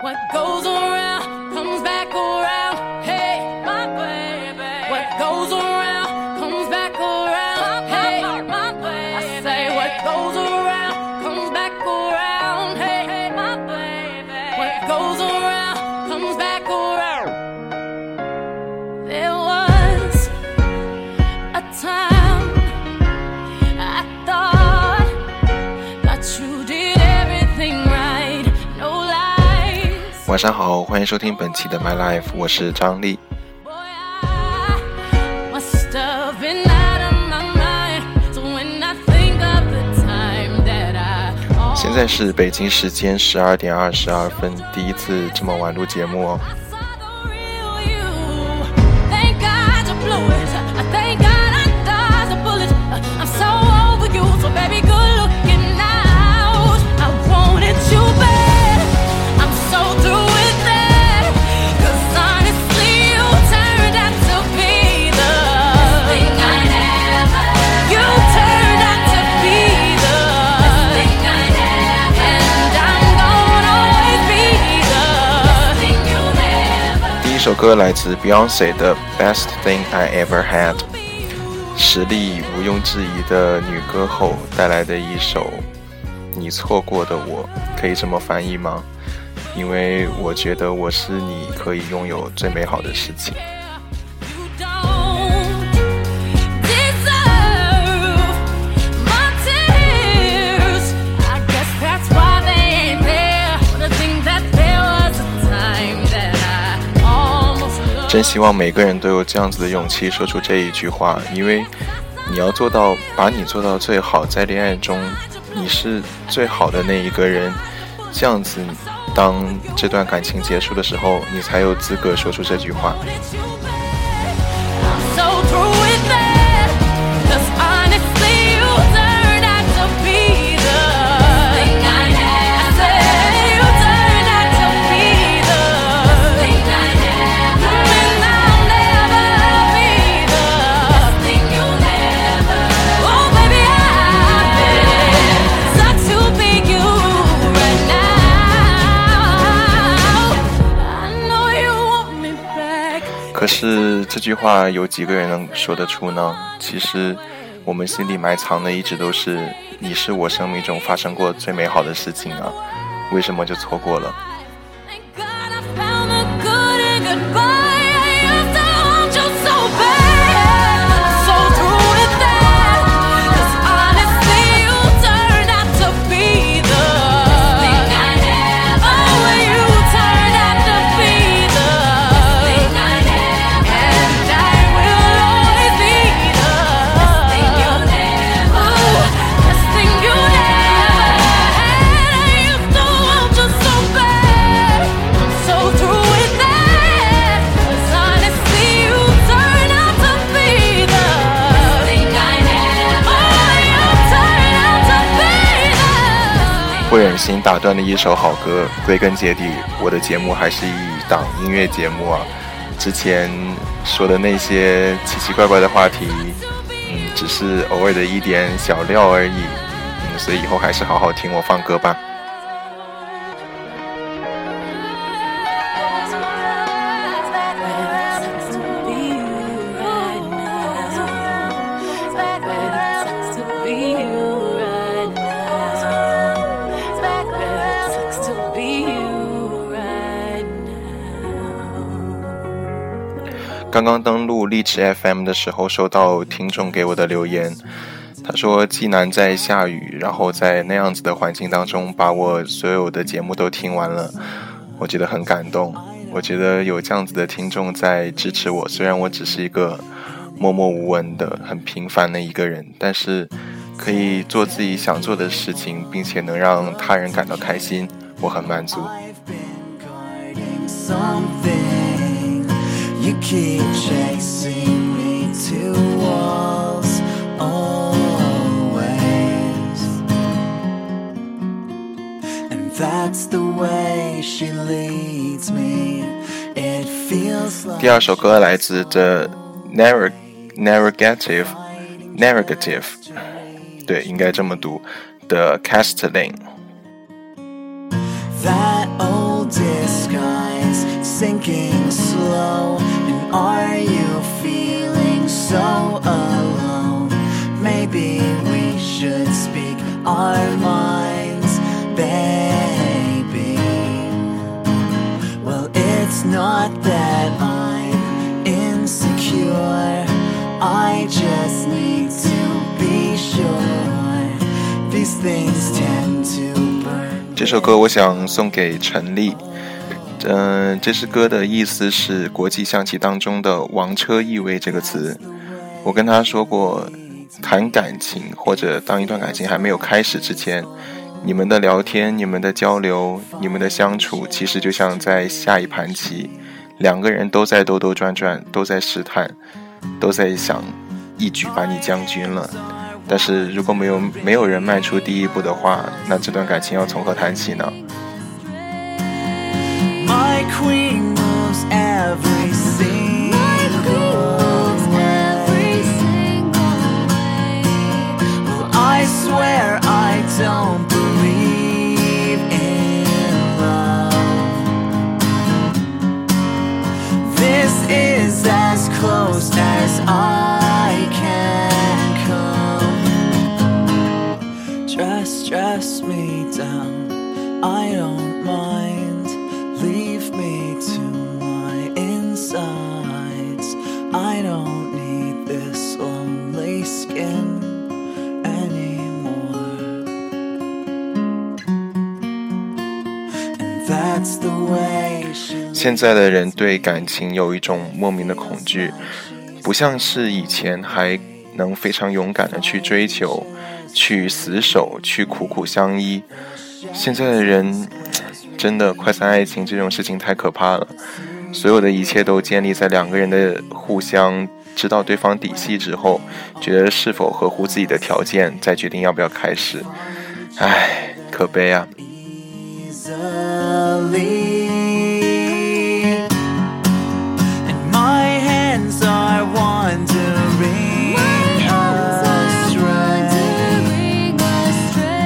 What goes around 上好，欢迎收听本期的 My Life，我是张力。Boy, I must have been out of my mind. So when I think of the time that I 现在是北京时间十二点二十二分，第一次这么晚录节目哦。首歌来自 Beyonce 的《Best Thing I Ever Had》，实力毋庸置疑的女歌后带来的一首《你错过的我》，可以这么翻译吗？因为我觉得我是你可以拥有最美好的事情。真希望每个人都有这样子的勇气说出这一句话，因为你要做到把你做到最好，在恋爱中你是最好的那一个人，这样子，当这段感情结束的时候，你才有资格说出这句话。是这句话有几个人能说得出呢？其实我们心里埋藏的一直都是你是我生命中发生过最美好的事情啊，为什么就错过了？打断了一首好歌，归根结底，我的节目还是一档音乐节目啊。之前说的那些奇奇怪怪的话题，嗯，只是偶尔的一点小料而已。嗯，所以以后还是好好听我放歌吧。刚刚登录荔枝 FM 的时候，收到听众给我的留言，他说济南在下雨，然后在那样子的环境当中，把我所有的节目都听完了，我觉得很感动。我觉得有这样子的听众在支持我，虽然我只是一个默默无闻的、很平凡的一个人，但是可以做自己想做的事情，并且能让他人感到开心，我很满足。You keep chasing me to walls always. And that's the way she leads me. It feels like 第二首歌来自 The Narr Narrative Narrative，对，应该这么读的 Castellan。 that old distance sinking slow. And are you feeling so alone? Maybe we should speak our minds, baby. Well, it's not that I'm insecure. I just need to be sure. These things tend to burn. 这首歌我想送给陈粒。 嗯、这支歌的意思是国际象棋当中的“王车易位”这个词。我跟他说过，谈感情或者当一段感情还没有开始之前，你们的聊天、你们的交流、你们的相处，其实就像在下一盘棋，两个人都在兜兜转转，都在试探，都在想一举把你将军了。但是如果没有没有人迈出第一步的话，那这段感情要从何谈起呢？queen. 现在的人对感情有一种莫名的恐惧，不像是以前还能非常勇敢的去追求、去死守、去苦苦相依。现在的人真的快餐爱情这种事情太可怕了，所有的一切都建立在两个人的互相知道对方底细之后，觉得是否合乎自己的条件，再决定要不要开始。唉，可悲啊！easily. And my hands are wandering astray.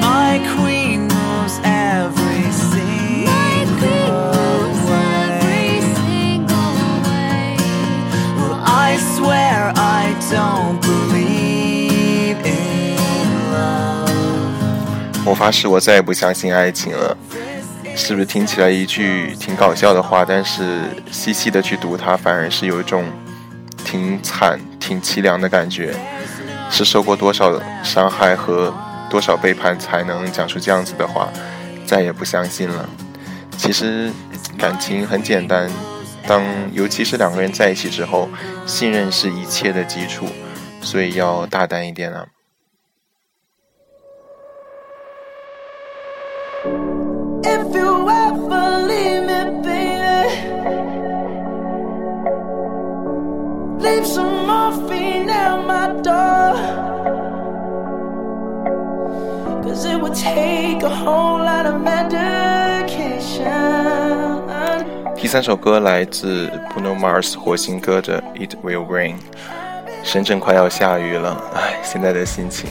My queen moves every single way. Well, I swear I don't believe in love. 我发誓，我再也不相信爱情了。 是不是听起来一句挺搞笑的话，但是细细的去读它，反而是有一种挺惨、挺凄凉的感觉。是受过多少伤害和多少背叛，才能讲出这样子的话？再也不相信了。其实感情很简单，当尤其是两个人在一起之后，信任是一切的基础，所以要大胆一点啊。My door. Cause it would take a whole lot of medication. 第三首歌来自 Bruno Mars 火星歌的《It Will Rain》，深圳快要下雨了，唉，现在的心情。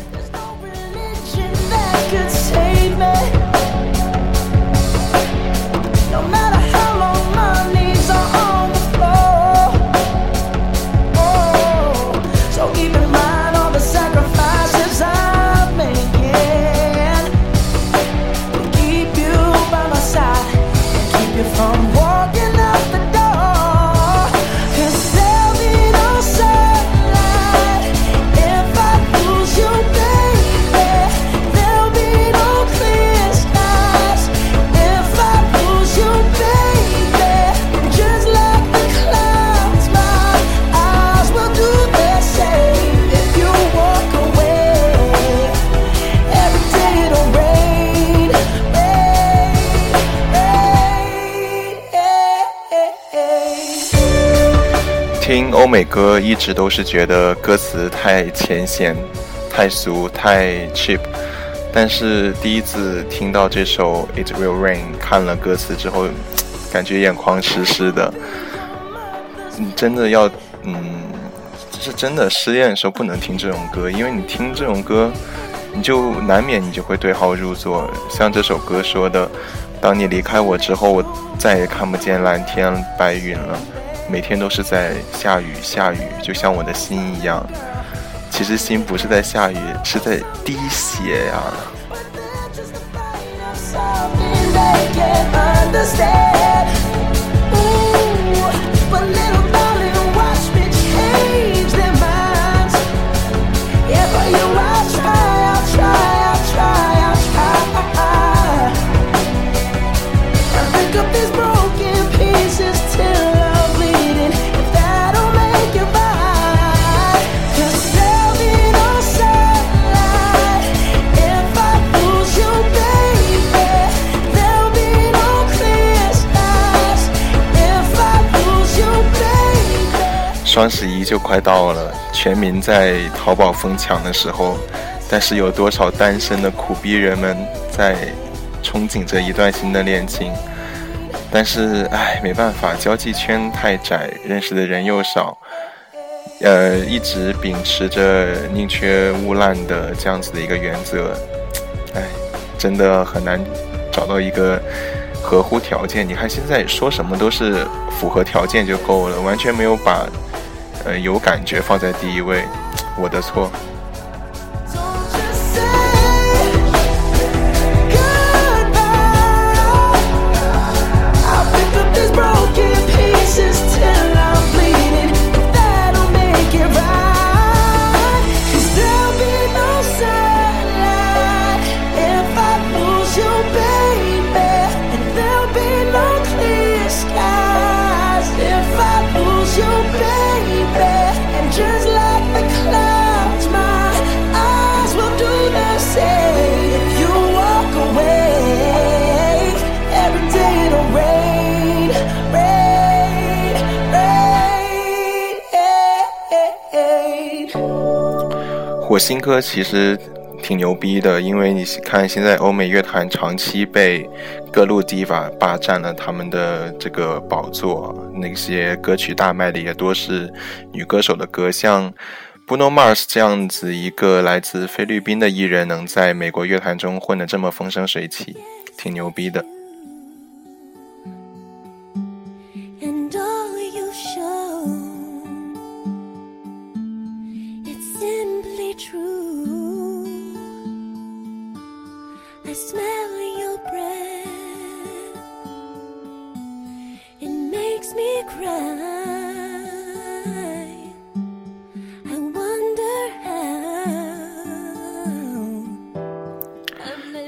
美歌一直都是觉得歌词太浅显、太俗、太 cheap，但是第一次听到这首《It Will Rain》，看了歌词之后，感觉眼眶湿湿的。你真的要，嗯，是真的失恋的时候不能听这种歌，因为你听这种歌，你就难免你就会对号入座。像这首歌说的，当你离开我之后，我再也看不见蓝天白云了，每天都是在下雨下雨，就像我的心一样。其实心不是在下雨，是在滴血呀。双十一就快到了，全民在淘宝疯抢的时候，但是有多少单身的苦逼人们在憧憬着一段新的恋情？但是，唉，没办法，交际圈太窄，认识的人又少，呃，一直秉持着宁缺毋滥的这样子的一个原则，唉，真的很难找到一个合乎条件。你看现在说什么都是符合条件就够了，完全没有把呃有感觉放在第一位，我的错。我新歌其实挺牛逼的，因为你看现在欧美乐坛长期被各路 diva 霸占了他们的这个宝座，那些歌曲大卖的也多是女歌手的歌，像 Bruno Mars 这样子一个来自菲律宾的艺人，能在美国乐坛中混得这么风生水起，挺牛逼的。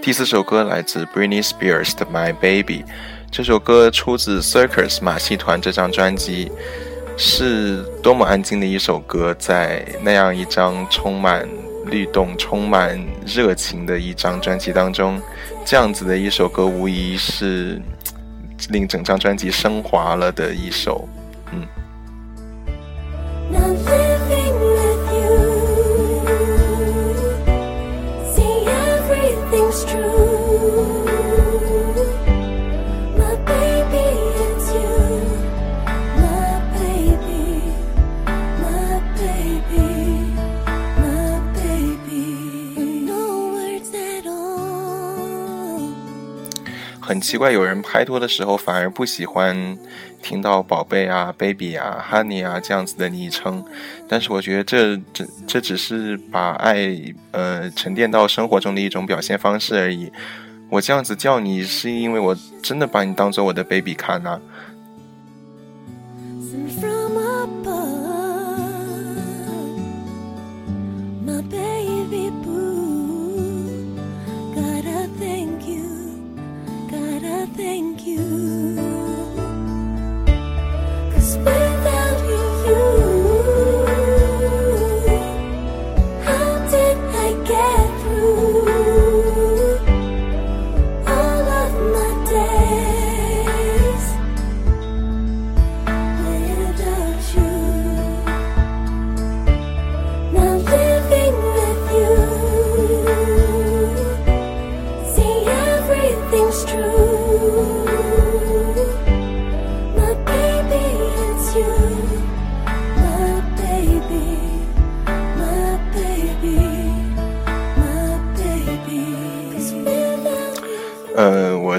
第四首歌来自 Britney Spears 的《My Baby》，这首歌出自 Circus 马戏团这张专辑，是多么安静的一首歌，在那样一张充满律动、充满热情的一张专辑当中，这样子的一首歌，无疑是令整张专辑升华了的一首。嗯很奇怪，有人拍拖的时候反而不喜欢听到宝贝啊、baby 啊、honey 啊这样子的昵称，但是我觉得这这这只是把爱呃沉淀到生活中的一种表现方式而已。我这样子叫你，是因为我真的把你当做我的 baby 看呐、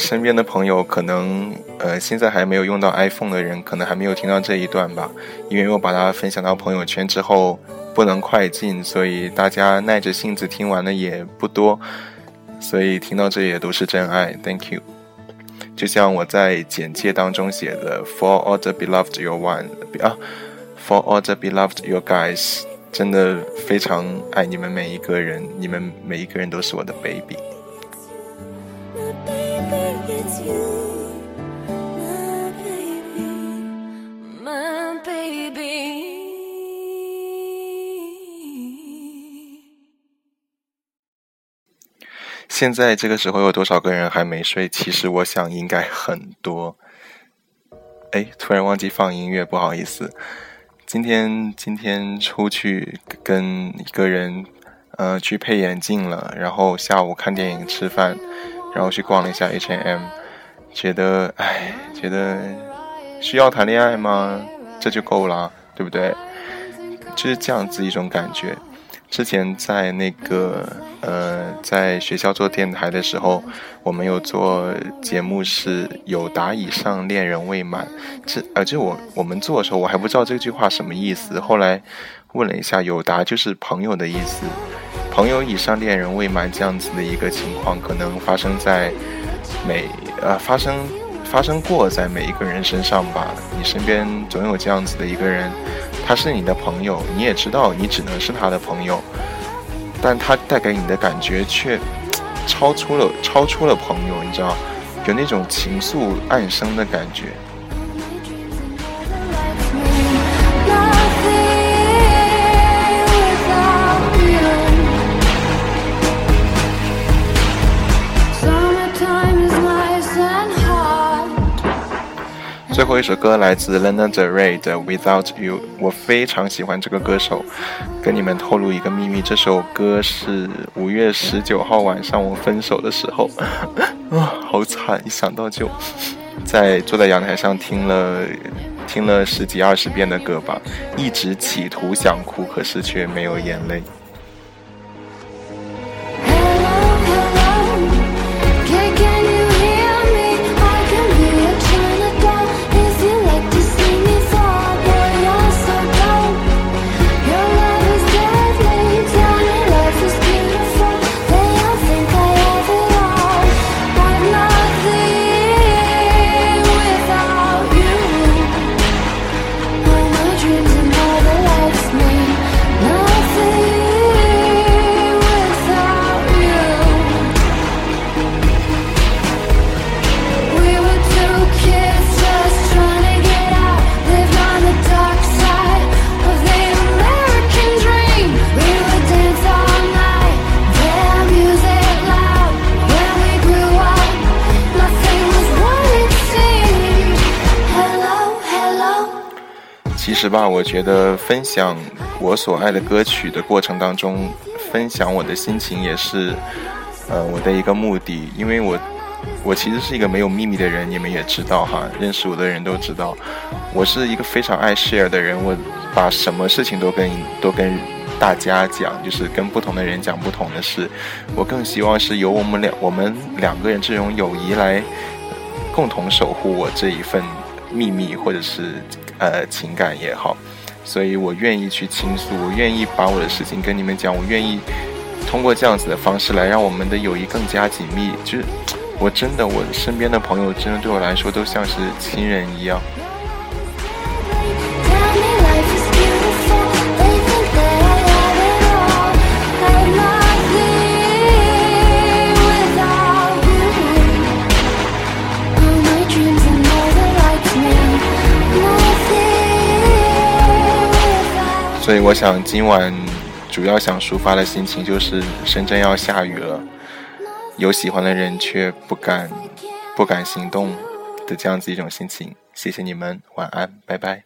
身边的朋友可能呃现在还没有用到 iPhone 的人，可能还没有听到这一段吧，因为我把它分享到朋友圈之后不能快进，所以大家耐着性子听完的也不多，所以听到这也都是真爱，Thank you。就像我在简介当中写的，For all the beloved you one 啊，For all the beloved you guys，真的非常爱你们每一个人，你们每一个人都是我的 baby。现在这个时候有多少个人还没睡？其实我想应该很多。哎，突然忘记放音乐，不好意思。今天今天出去跟一个人，呃，去配眼镜了，然后下午看电影、吃饭，然后去逛了一下 H&M，觉得，哎，觉得需要谈恋爱吗？这就够了，对不对？就是这样子一种感觉。之前在那个呃，在学校做电台的时候，我们有做节目是“有达以上恋人未满”，这呃，就我我们做的时候，我还不知道这句话什么意思。后来问了一下，“有达”就是朋友的意思，“朋友以上恋人未满”这样子的一个情况，可能发生在每呃发生发生过在每一个人身上吧。你身边总有这样子的一个人。他是你的朋友，你也知道你只能是他的朋友，但他带给你的感觉却 超出了超出了朋友，你知道，有那种情愫暗生的感觉。最后一首歌来自 Lana Del Rey 的《Without You》，我非常喜欢这个歌手。跟你们透露一个秘密，这首歌是五月十九号晚上我分手的时候，啊，好惨！一想到就在坐在阳台上听了听了十几二十遍的歌吧，一直企图想哭，可是却没有眼泪。吧，我觉得分享我所爱的歌曲的过程当中，分享我的心情也是，呃，我的一个目的。因为我，我其实是一个没有秘密的人，你们也知道哈，认识我的人都知道，我是一个非常爱 share 的人。我把什么事情都跟都跟大家讲，就是跟不同的人讲不同的事。我更希望是由我们两我们两个人这种友谊来共同守护我这一份秘密，或者是呃情感也好，所以我愿意去倾诉，我愿意把我的事情跟你们讲，我愿意通过这样子的方式来让我们的友谊更加紧密。就是我真的，我身边的朋友真的对我来说都像是亲人一样。所以我想今晚主要想抒发的心情就是深圳要下雨了，有喜欢的人却不敢不敢行动的这样子一种心情。谢谢你们，晚安，拜拜。